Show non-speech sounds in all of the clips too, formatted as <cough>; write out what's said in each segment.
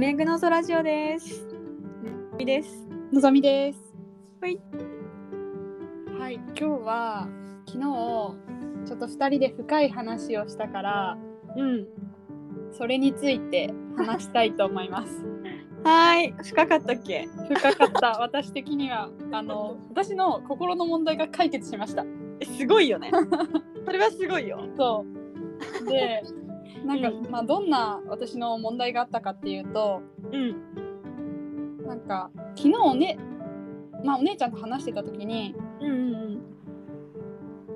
メグノートラジオです。みです。のぞみです。はい。はい、今日は昨日ちょっと二人で深い話をしたから、うん。それについて話したいと思います。<laughs> はーい。深かったっけ？深かった。私的にはあの私の心の問題が解決しました。えすごいよね。それはすごいよ。そう。で、なんか、うんまあどんな私の問題があったかっていうと、うん。なんか昨日おね、まあお姉ちゃんと話してた時に。うんうん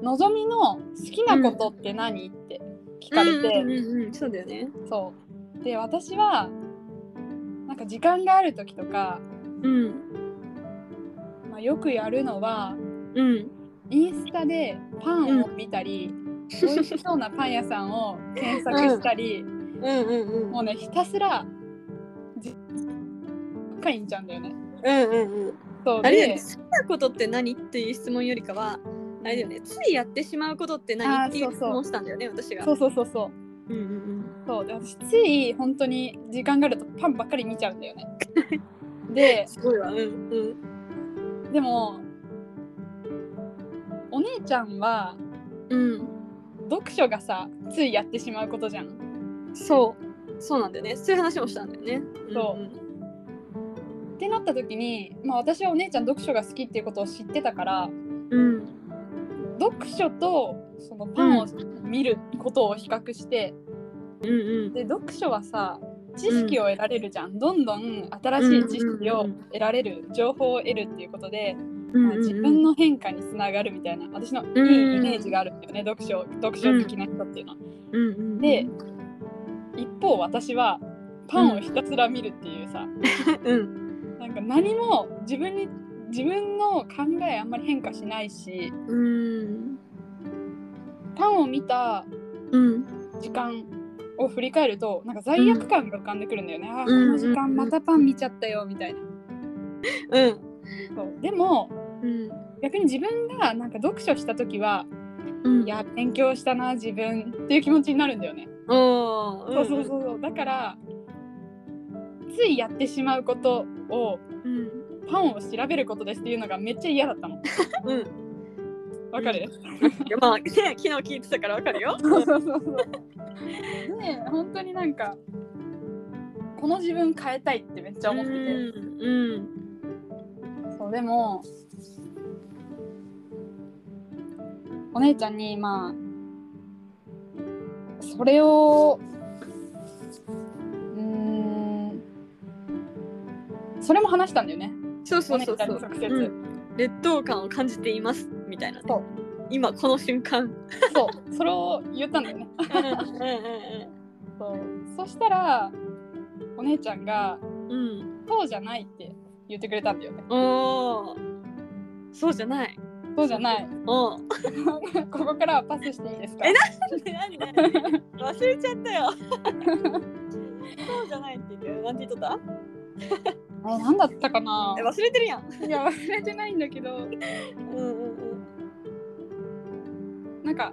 のぞみの好きなことって何、って聞かれて、うんうんうん、そうだよね。そうで私はなんか時間がある時とか、うん。まあ、よくやるのはうん。インスタでパンを見たり、美味しそうなパン屋さんを検索したり、うんうんうん。もうねひたすらじばっかり見ちゃうんだよね。うんうんうん。そうあれだよね。で好きなことって何っていう質問よりかは、あれだよね。ついやってしまうことってあ何っていう質問したんだよね、私が。そうそうそうそううんうんそうで私つい本当に時間があるとパンばっかり見ちゃうんだよね。う <laughs> でん。すごいわ。うんうん。でもお姉ちゃんはうん。読書がさついやってしまうことじゃん。そう。そうなんだよね。そういう話もしたんだよね。そうんってなった時に、まあ、私はお姉ちゃん読書が好きっていうことを知ってたからうん。読書とそのパンを見ることを比較して、うんうん。で読書はさ知識を得られるじゃん、どんどん新しい知識を得られる、情報を得るっていうことで、まあ、自分の変化につながるみたいな私のいいイメージがあるんだよね、読書読書好きな人っていうのは。うんうん、で一方私はパンをひたすら見るっていうさ、<laughs> うん。なんか何も自分に自分の考えあんまり変化しないしうん。パンを見たうん。時間を振り返るとなんか罪悪感が浮かんでくるんだよね、あーこうんの時間またパン見ちゃったよみたいな、うん。そう。でもうん。逆に自分がなんか読書した時は、うん。いや勉強したな自分っていう気持ちになるんだよね、おーそうそうそうそう。だからついやってしまうことをうん。パンを調べることですっていうのがめっちゃ嫌だったの。うん。わかる、いやまあ、<laughs> ね、昨日聞いてたからわかるよ。そうそうそうそう。で、本当になんか、この自分変えたいってめっちゃ思ってて。うんそう、でも、お姉ちゃんに、まあ、それを、うーん、それも話したんだよね。そうそうそうそう。うん劣等感を感じていますみたいな、ね。そう今この瞬間。そう、それを言ったんだよね。うんうんそうそしたら、お姉ちゃんが、うんうん。そうじゃないって言ってくれたんだよね。おお。そうじゃない。そうじゃない。おお。<laughs> ここからはパスしていいですか？え何何忘れちゃったよ。そうじゃないって言ってなんて言っとった？<laughs> え、なんだったかな？え忘れてるやん。いや、忘れてないんだけど、うんうんなんか、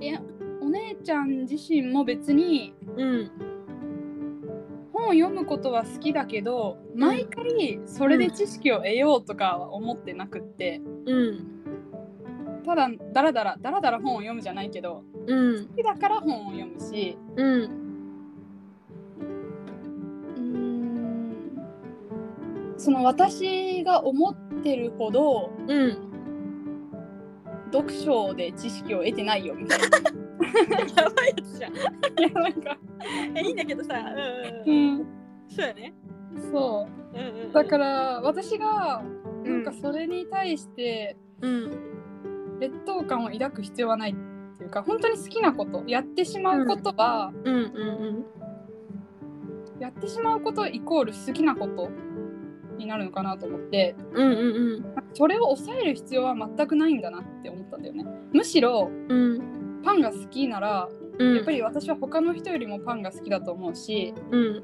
いや、お姉ちゃん自身も別にうん。うん。本を読むことは好きだけど、毎回それで知識を得ようとかは思ってなくって、うん。ただ、だらだら、だらだら本を読むじゃないけど、うん。好きだから本を読むし、うん。うーん、その私が思ってるほど、うん。読書で知識を得てないよみたいな。<laughs> <laughs> やばいやつじゃん。いや、なんか、え、いいんだけどさ。う。うんん、そうやね。そう。うんうん。だから私がうなんかそれに対してうん。劣等感を抱く必要はないっていうか本当に好きなことやってしまうことは、うんうんやってしまうことイコール好きなことになるのかなと思ってうん。うんうんそれを抑える必要は全くないんだなって思ったんだよねむしろうん。パンが好きならうん。やっぱり私は他の人よりもパンが好きだと思うしうん。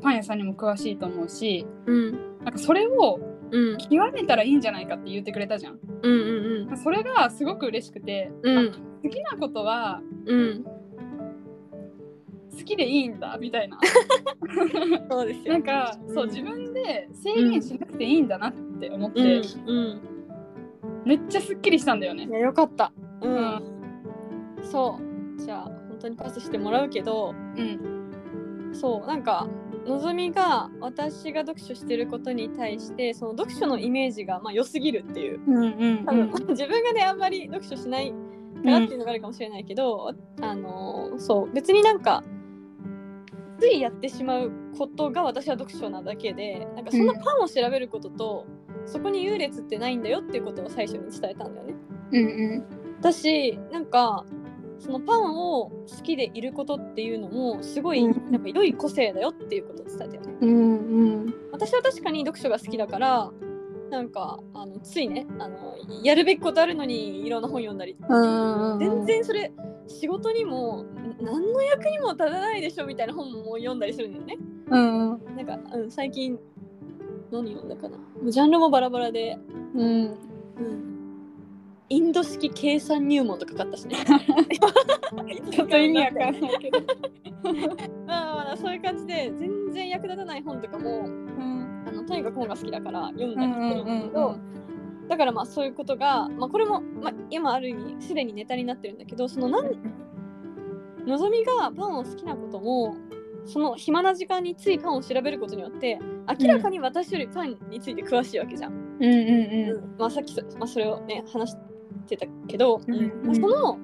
パン屋さんにも詳しいと思うしうん。なんかそれをうん。極めたらいいんじゃないかって言ってくれたじゃんうんうんそれがすごく嬉しくて、うん。あ好きなことはうん。好きでいいんだみたいな <laughs> そうですよなんかそううん自分で制限しなくていいんだなって思って、うんうんめっちゃすっきりしたんだよねよかったう、うんそう。じゃあ本当にパスしてもらうけどうん。そうなんかのぞみが私が読書してることに対してその読書のイメージがまあ良すぎるっていう。うんうん多分、<laughs> 自分がねあんまり読書しないからっていうのがあるかもしれないけど、あのーそう別になんかついやってしまうことが私は読書なだけでなんかそのパンを調べることと、そこに優劣ってないんだよっていうことを最初に伝えたんだよね。うんうん。私なんかそのパンを好きでいることっていうのもすごいうん。なんか良い個性だよっていうことを伝えたよね。うんうん。私は確かに読書が好きだからなんかあのついねあのやるべきことあるのにいろんな本読んだりう。ん全然それ仕事にもん何の役にも立たないでしょみたいな本も読んだりするんだよね。うん。なんか、うん、最近何読んだかな。ジャンルもバラバラで、うん。うん、インド式計算入門とか買ったしね。ちょっと意味わかんないけど。まあまあそういう感じで全然役立たない本とかもうんあのとにかく本が好きだから読んだりうんしてるんだけど、だからまあそういうことが、まあ、これも、まあ、今ある意味すでにネタになってるんだけどそのなんのぞみがパンを好きなこともその暇な時間についパンを調べることによって明らかに私よりパンについて詳しいわけじゃん。うんうんうん。まあ、さっきそ,、まあ、それをね話してたけど、うんまあその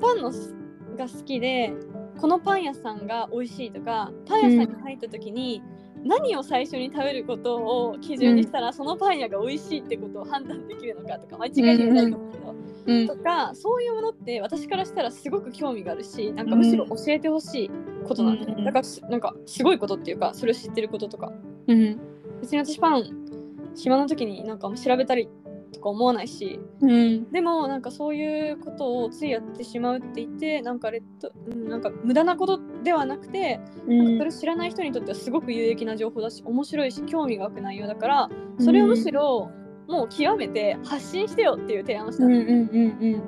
パンのすが好きでこのパン屋さんが美味しいとかパン屋さんに入った時に何を最初に食べることを基準にしたら、そのパン屋が美味しいってことを判断できるのかとか間違いではないと思うけど、うん。とかそういうものって私からしたらすごく興味があるしなんかむしろ教えてほしいことなんだよね、うんだからすなんかすごいことっていうかそれを知ってることとか。うん。別に私パン暇な時になんか調べたりとか思わないしうん。でもなんかそういうことをついやってしまうって言ってなんかレッド、うん、なんか無駄なことではなくて、うん。それ知らない人にとってはすごく有益な情報だし面白いし興味が湧く内容だからそれをむしろもう極めて発信してよっていう提案をした。の、うんうんうん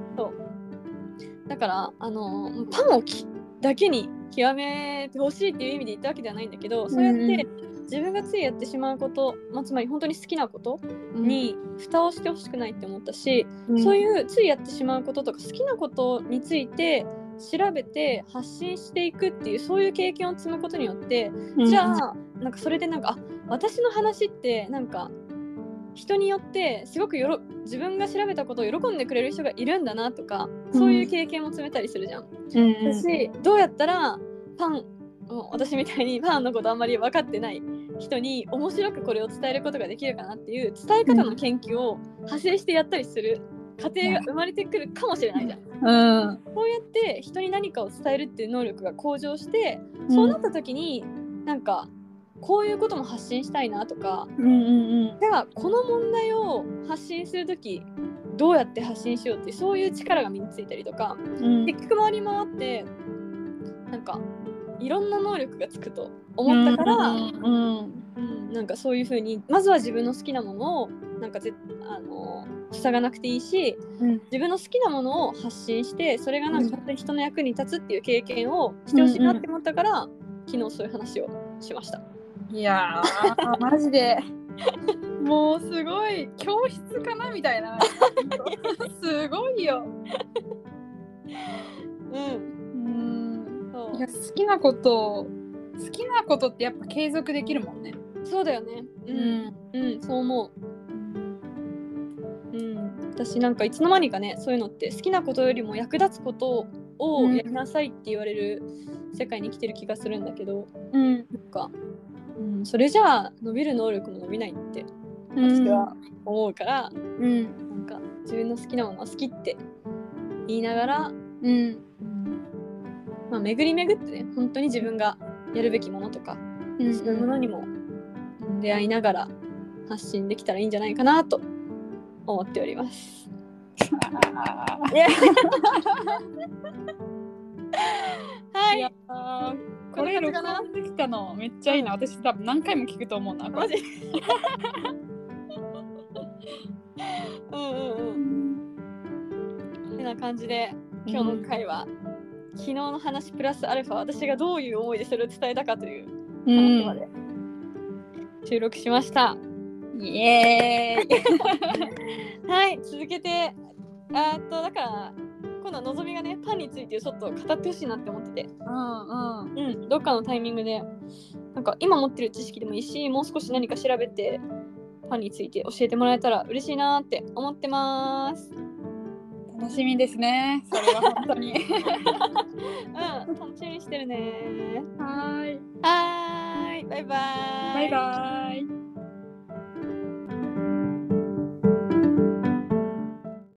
だからあのパンをきだけに極めてほしいっていう意味で言ったわけではないんだけどそうやって自分がついやってしまうこと、まあ、つまり本当に好きなことうん。に蓋をしてほしくないって思ったし、うん。そういうついやってしまうこととか好きなことについて調べて発信していくっていうそういう経験を積むことによって、じゃあなんかそれでなんかあ私の話ってなんか人によってすごくよろ自分が調べたことを喜んでくれる人がいるんだなとかそういう経験も積めたりするじゃん。うん。私どうやったらパンもう私みたいにパンのことあんまり分かってない人に面白くこれを伝えることができるかなっていう伝え方の研究を派生してやったりする過程が生まれてくるかもしれないじゃん。うん。こうやって人に何かを伝えるっていう能力が向上してそうなった時になんかこういうことも発信したいなとかうんうんじゃあこの問題を発信する時どうやって発信しようってそういう力が身についたりとかうん。結局回り回ってなんかいろんな能力がつくと思ったから、うん。うんなんかそういう風にまずは自分の好きなものをなんかぜあの塞がなくていいしうん。自分の好きなものを発信してそれがなんか本当に人の役に立つっていう経験をしてほしいなって思ったから、昨日そういう話をしました。いやー <laughs> マジで。もうすごい教室かなみたいな。<laughs> すごいよ。うん、いや好きなこと好きなことってやっぱ継続できるもんね。そうだよね。うん、うん、そう思う。うん、私なんかいつの間にかねそういうのって好きなことよりも役立つことをうん。やりなさいって言われる世界に生きてる気がするんだけど、うん。なんか、うん、それじゃあ伸びる能力も伸びないって私は思うから、うん。なんか自分の好きなものは好きって言いながら、うんまあ、巡り巡ってね本当に自分がやるべきものとか、うんそういうものにも出会いながら発信できたらいいんじゃないかなと思っております。<laughs> <laughs> はい。いこれ録音できたのめっちゃいいな。私多分何回も聞くと思うなマジ。<laughs> うんうんうん。てな感じで今日の回は昨日の話プラスアルファ私がどういう思いでそれを伝えたかというう話までん。収録しました。イエーイ。<laughs> はい続けてあーっとだから今度はのぞみがねパンについてちょっと語ってほしいなって思ってて。うんうん。うん、どっかのタイミングでなんか今持ってる知識でもいいしもう少し何か調べてパンについて教えてもらえたら嬉しいなって思ってます。楽しみですね。それは本当に。うん、楽しみにしてるね。はーい。はーい、バイバーイ。バイバイ。